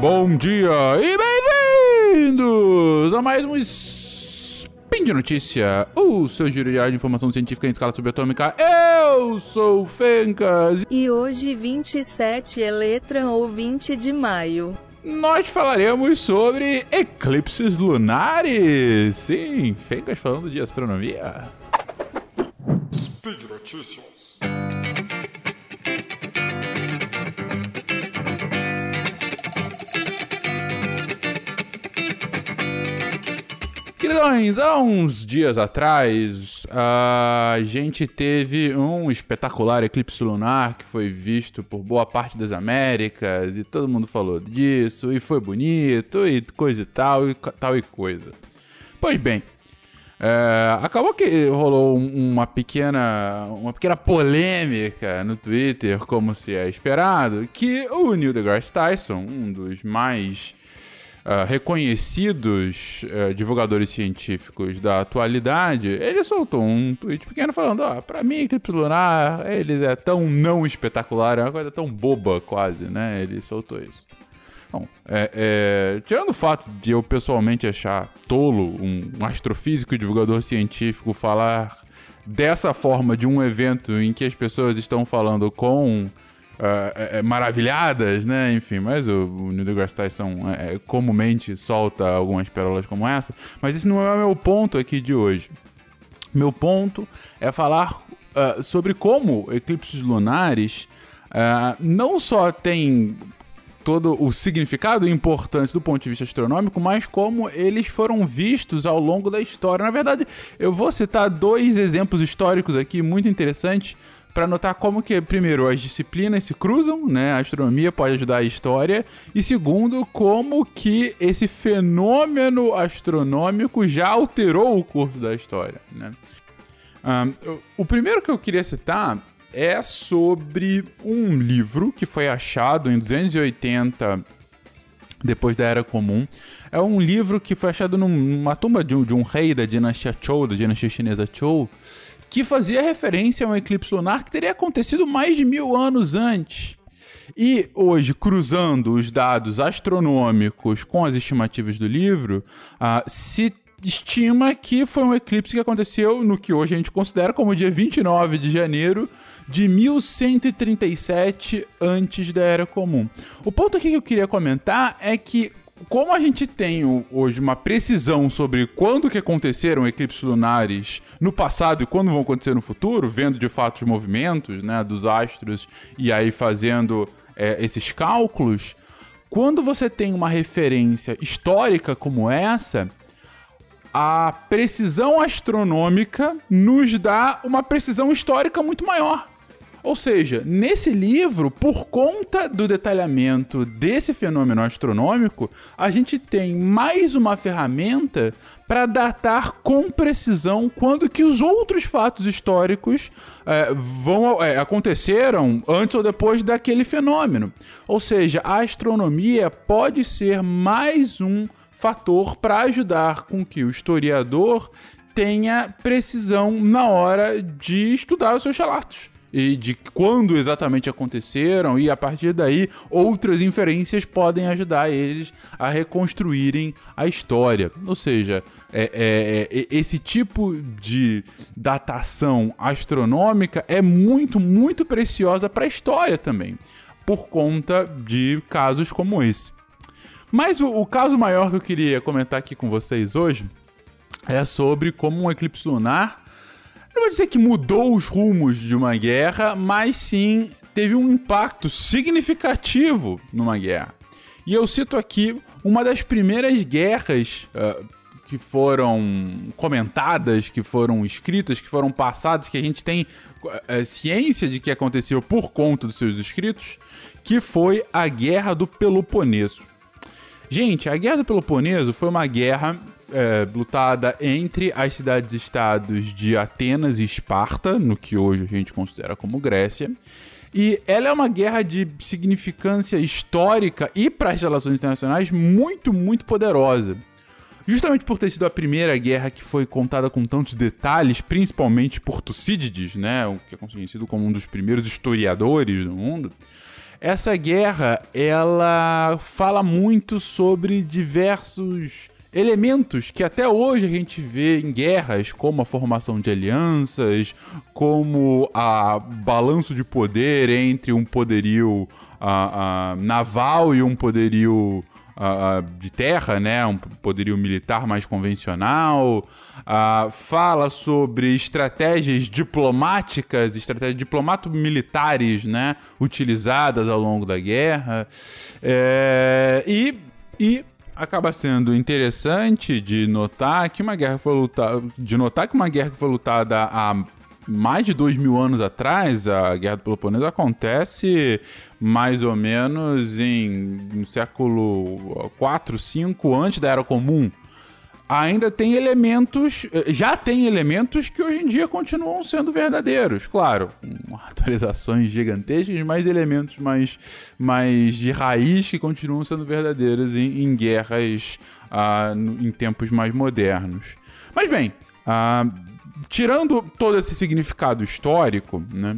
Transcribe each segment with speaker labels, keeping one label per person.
Speaker 1: Bom dia e bem-vindos a mais um Spin de Notícia, o seu giro diário de informação científica em escala subatômica. Eu sou o Fencas.
Speaker 2: E hoje, 27 é letra ou 20 de maio.
Speaker 1: Nós falaremos sobre eclipses lunares. Sim, Fencas falando de astronomia.
Speaker 3: Speed Notícias.
Speaker 1: Queridões, há uns dias atrás, a gente teve um espetacular eclipse lunar que foi visto por boa parte das Américas e todo mundo falou disso e foi bonito e coisa e tal e tal e coisa. Pois bem, é, acabou que rolou uma pequena, uma pequena polêmica no Twitter, como se é esperado, que o Neil deGrasse Tyson, um dos mais uh, reconhecidos uh, divulgadores científicos da atualidade, ele soltou um tweet pequeno falando: ó, oh, pra mim, Eclipse Lunar, eles é tão não espetacular, é uma coisa tão boba quase, né? Ele soltou isso. Bom, é, é, tirando o fato de eu pessoalmente achar tolo um, um astrofísico e divulgador científico falar dessa forma de um evento em que as pessoas estão falando com uh, maravilhadas, né? Enfim, mas o, o Neil deGrasse Tyson é, comumente solta algumas pérolas como essa. Mas esse não é o meu ponto aqui de hoje. Meu ponto é falar uh, sobre como eclipses lunares uh, não só têm todo o significado importante do ponto de vista astronômico, mas como eles foram vistos ao longo da história. Na verdade, eu vou citar dois exemplos históricos aqui muito interessantes para notar como que, primeiro, as disciplinas se cruzam, né? A astronomia pode ajudar a história. E segundo, como que esse fenômeno astronômico já alterou o curso da história, né? Um, o primeiro que eu queria citar é sobre um livro que foi achado em 280 depois da Era Comum. É um livro que foi achado numa tumba de um, de um rei da dinastia Zhou, da dinastia chinesa Zhou, que fazia referência a um eclipse lunar que teria acontecido mais de mil anos antes. E hoje, cruzando os dados astronômicos com as estimativas do livro, uh, se estima que foi um eclipse que aconteceu no que hoje a gente considera como dia 29 de janeiro de 1137 antes da Era Comum. O ponto aqui que eu queria comentar é que como a gente tem hoje uma precisão sobre quando que aconteceram eclipses lunares no passado e quando vão acontecer no futuro, vendo de fato os movimentos né, dos astros e aí fazendo é, esses cálculos, quando você tem uma referência histórica como essa, a precisão astronômica nos dá uma precisão histórica muito maior. Ou seja, nesse livro, por conta do detalhamento desse fenômeno astronômico, a gente tem mais uma ferramenta para datar com precisão quando que os outros fatos históricos é, vão é, aconteceram antes ou depois daquele fenômeno. Ou seja, a astronomia pode ser mais um fator para ajudar com que o historiador tenha precisão na hora de estudar os seus relatos e de quando exatamente aconteceram, e a partir daí outras inferências podem ajudar eles a reconstruírem a história. Ou seja, é, é, é, esse tipo de datação astronômica é muito, muito preciosa para a história também, por conta de casos como esse. Mas o, o caso maior que eu queria comentar aqui com vocês hoje é sobre como um eclipse lunar não vou dizer que mudou os rumos de uma guerra, mas sim teve um impacto significativo numa guerra. E eu cito aqui uma das primeiras guerras uh, que foram comentadas, que foram escritas, que foram passadas, que a gente tem uh, ciência de que aconteceu por conta dos seus escritos, que foi a Guerra do Peloponeso. Gente, a Guerra do Peloponeso foi uma guerra é, lutada entre as cidades-estados de Atenas e Esparta, no que hoje a gente considera como Grécia. E ela é uma guerra de significância histórica e para as relações internacionais muito, muito poderosa. Justamente por ter sido a primeira guerra que foi contada com tantos detalhes, principalmente por Tucídides, né, o que é conhecido como um dos primeiros historiadores do mundo, essa guerra ela fala muito sobre diversos elementos que até hoje a gente vê em guerras, como a formação de alianças, como a balanço de poder entre um poderio naval e um poderio de terra, né, um poderio militar mais convencional. fala sobre estratégias diplomáticas, estratégias diplomato-militares, né, utilizadas ao longo da guerra. É, e, e acaba sendo interessante de notar que uma guerra foi lutada. De notar que uma guerra foi lutada há mais de dois mil anos atrás, a Guerra do Peloponeso acontece mais ou menos em no século 4, 5 antes da Era Comum ainda tem elementos, já tem elementos que hoje em dia continuam sendo verdadeiros, claro, atualizações gigantescas, mas elementos mais, mais de raiz que continuam sendo verdadeiros em, em guerras ah, em tempos mais modernos. Mas bem, ah, tirando todo esse significado histórico, né?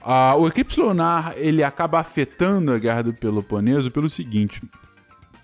Speaker 1: Ah, o eclipse lunar ele acaba afetando a guerra do Peloponeso pelo seguinte: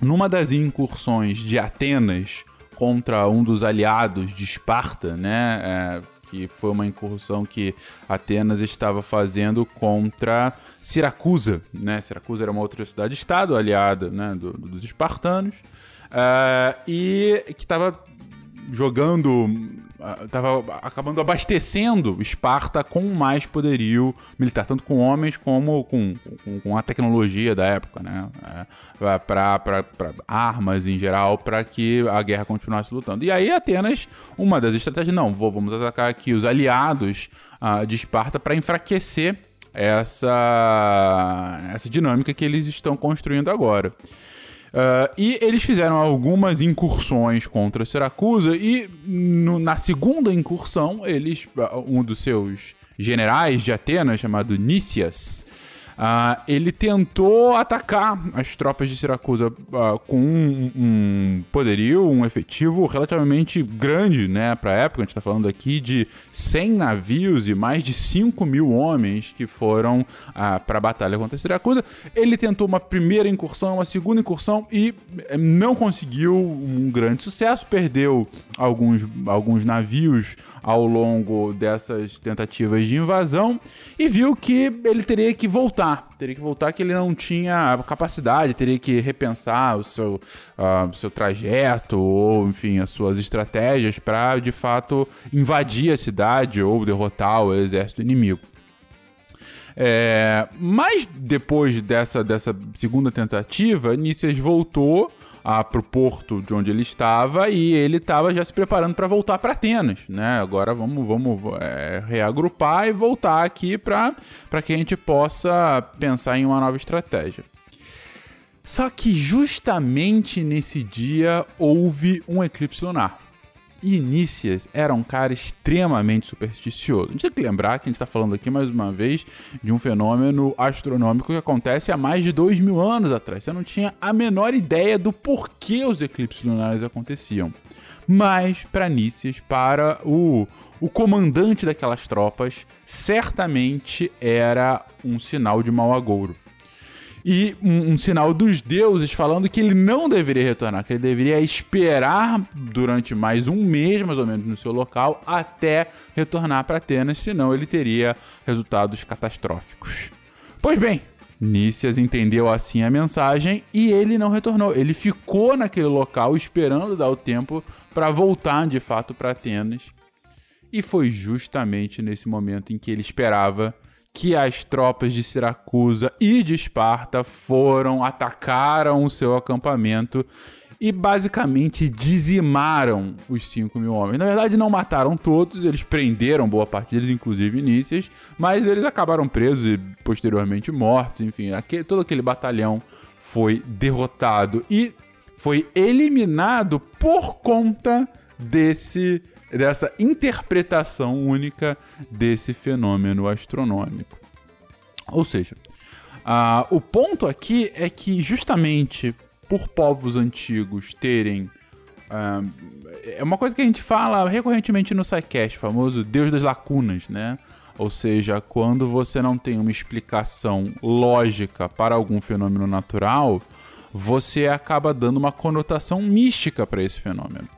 Speaker 1: numa das incursões de Atenas contra um dos aliados de Esparta, né? É, que foi uma incursão que Atenas estava fazendo contra Siracusa, né? Siracusa era uma outra cidade-estado aliada, né, do, dos espartanos, uh, e que estava jogando estava acabando abastecendo Esparta com mais poderio militar, tanto com homens como com, com, com a tecnologia da época, né? É, para armas em geral, para que a guerra continuasse lutando. E aí Atenas, uma das estratégias, não, vamos atacar aqui os aliados uh, de Esparta para enfraquecer essa, essa dinâmica que eles estão construindo agora. Uh, e eles fizeram algumas incursões contra Siracusa e no, na segunda incursão, eles, ah, um dos seus generais de Atenas, chamado Nícias, Uh, ele tentou atacar as tropas de Siracusa uh, com um, um, poderio, um efetivo relativamente grande, né, para a época. A gente está falando aqui de 100 navios e mais de 5 mil homens que foram uh, para a batalha contra Siracusa. Ele tentou uma primeira incursão, uma segunda incursão e eh, não conseguiu um grande sucesso. Perdeu alguns, alguns navios ao longo dessas tentativas de invasão e viu que ele teria que voltar. Teria que voltar que ele não tinha capacidade, teria que repensar o seu, uh, seu trajeto ou, enfim, as suas estratégias para de fato invadir a cidade ou derrotar o exército inimigo. É, mas depois dessa, dessa segunda tentativa, Nícias voltou para o porto de onde ele estava e ele estava já se preparando para voltar para Atenas, né? Agora vamos, vamos é, reagrupar e voltar aqui para que a gente possa pensar em uma nova estratégia. Só que justamente nesse dia houve um eclipse lunar. Inícias era um cara extremamente supersticioso. A gente tem que lembrar que a gente está falando aqui mais uma vez de um fenômeno astronômico que acontece há mais de dois mil anos atrás. Você não tinha a menor ideia do porquê os eclipses lunares aconteciam. Mas, para Nícias, para o, o comandante daquelas tropas, certamente era um sinal de mau agouro e um, um, sinal dos deuses falando que ele não deveria retornar, que ele deveria esperar durante mais um mês, mais ou menos, no seu local, até retornar para Atenas, senão ele teria resultados catastróficos. Pois bem, Nícias entendeu assim a mensagem e ele não retornou. Ele ficou naquele local esperando dar o tempo para voltar de fato para Atenas. E foi justamente nesse momento em que ele esperava que as tropas de Siracusa e de Esparta foram, atacaram o seu acampamento e basicamente dizimaram os 5 mil homens. Na verdade, não mataram todos, eles prenderam boa parte deles, inclusive Inícias, mas eles acabaram presos e posteriormente mortos. Enfim, aquele, todo aquele batalhão foi derrotado e foi eliminado por conta desse dessa interpretação única desse fenômeno astronômico. Ou seja, uh, o ponto aqui é que justamente por povos antigos terem ah, é uma coisa que a gente fala recorrentemente no SciCast, famoso Deus das lacunas, né? Ou seja, quando você não tem uma explicação lógica para algum fenômeno natural, você acaba dando uma conotação mística para esse fenômeno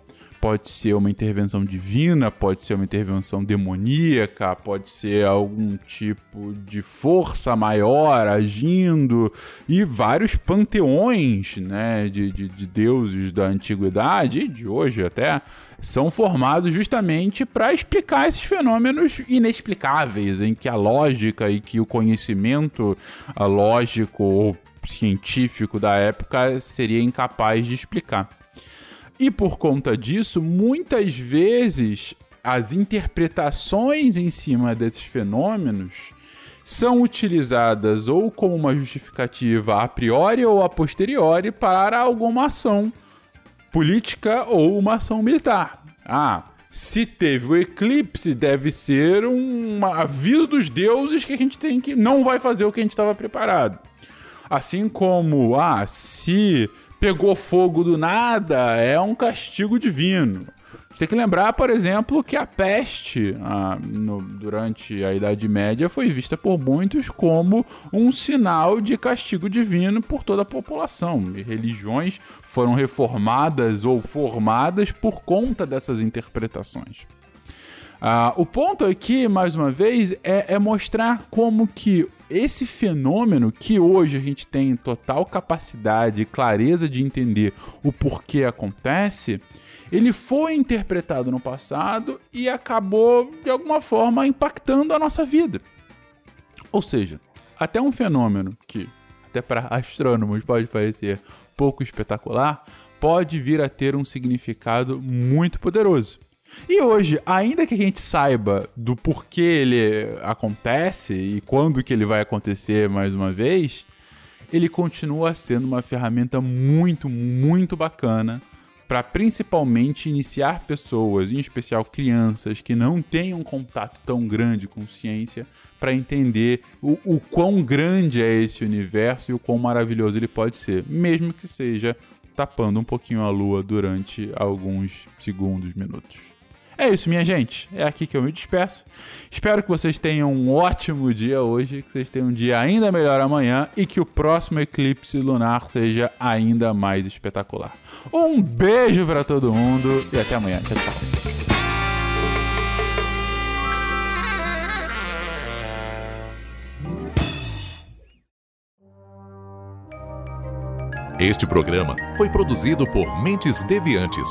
Speaker 1: pode ser uma intervenção divina, pode ser uma intervenção demoníaca, pode ser algum tipo de força maior agindo, e vários panteões né, de, de, de deuses da antiguidade, e de hoje até, são formados justamente para explicar esses fenômenos inexplicáveis, em que a lógica e que o conhecimento lógico ou científico da época seria incapaz de explicar. E por conta disso, muitas vezes as interpretações em cima desses fenômenos são utilizadas ou como uma justificativa a priori ou a posteriori para alguma ação política ou uma ação militar. Ah, se teve o eclipse, deve ser um aviso dos deuses que a gente tem que não vai fazer o que a gente estava preparado. Assim como, ah, se pegou fogo do nada, é um castigo divino. Tem que lembrar, por exemplo, que a peste, ah, no, durante a Idade Média, foi vista por muitos como um sinal de castigo divino por toda a população. E religiões foram reformadas ou formadas por conta dessas interpretações. Ah, o ponto aqui, mais uma vez, é, é mostrar como que esse fenômeno que hoje a gente tem total capacidade e clareza de entender o porquê acontece, ele foi interpretado no passado e acabou de alguma forma impactando a nossa vida. Ou seja, até um fenômeno que até para astrônomos pode parecer pouco espetacular, pode vir a ter um significado muito poderoso. E hoje, ainda que a gente saiba do porquê ele acontece e quando que ele vai acontecer mais uma vez, ele continua sendo uma ferramenta muito, muito bacana para principalmente iniciar pessoas, em especial crianças, que não têm um contato tão grande com ciência, para entender o, o quão grande é esse universo e o quão maravilhoso ele pode ser, mesmo que seja tapando um pouquinho a lua durante alguns segundos, minutos. É isso, minha gente. É aqui que eu me despeço. Espero que vocês tenham um ótimo dia hoje, que vocês tenham um dia ainda melhor amanhã e que o próximo eclipse lunar seja ainda mais espetacular. Um beijo para todo mundo e até amanhã. Tchau, tchau.
Speaker 4: Este programa foi produzido por Mentes Deviantes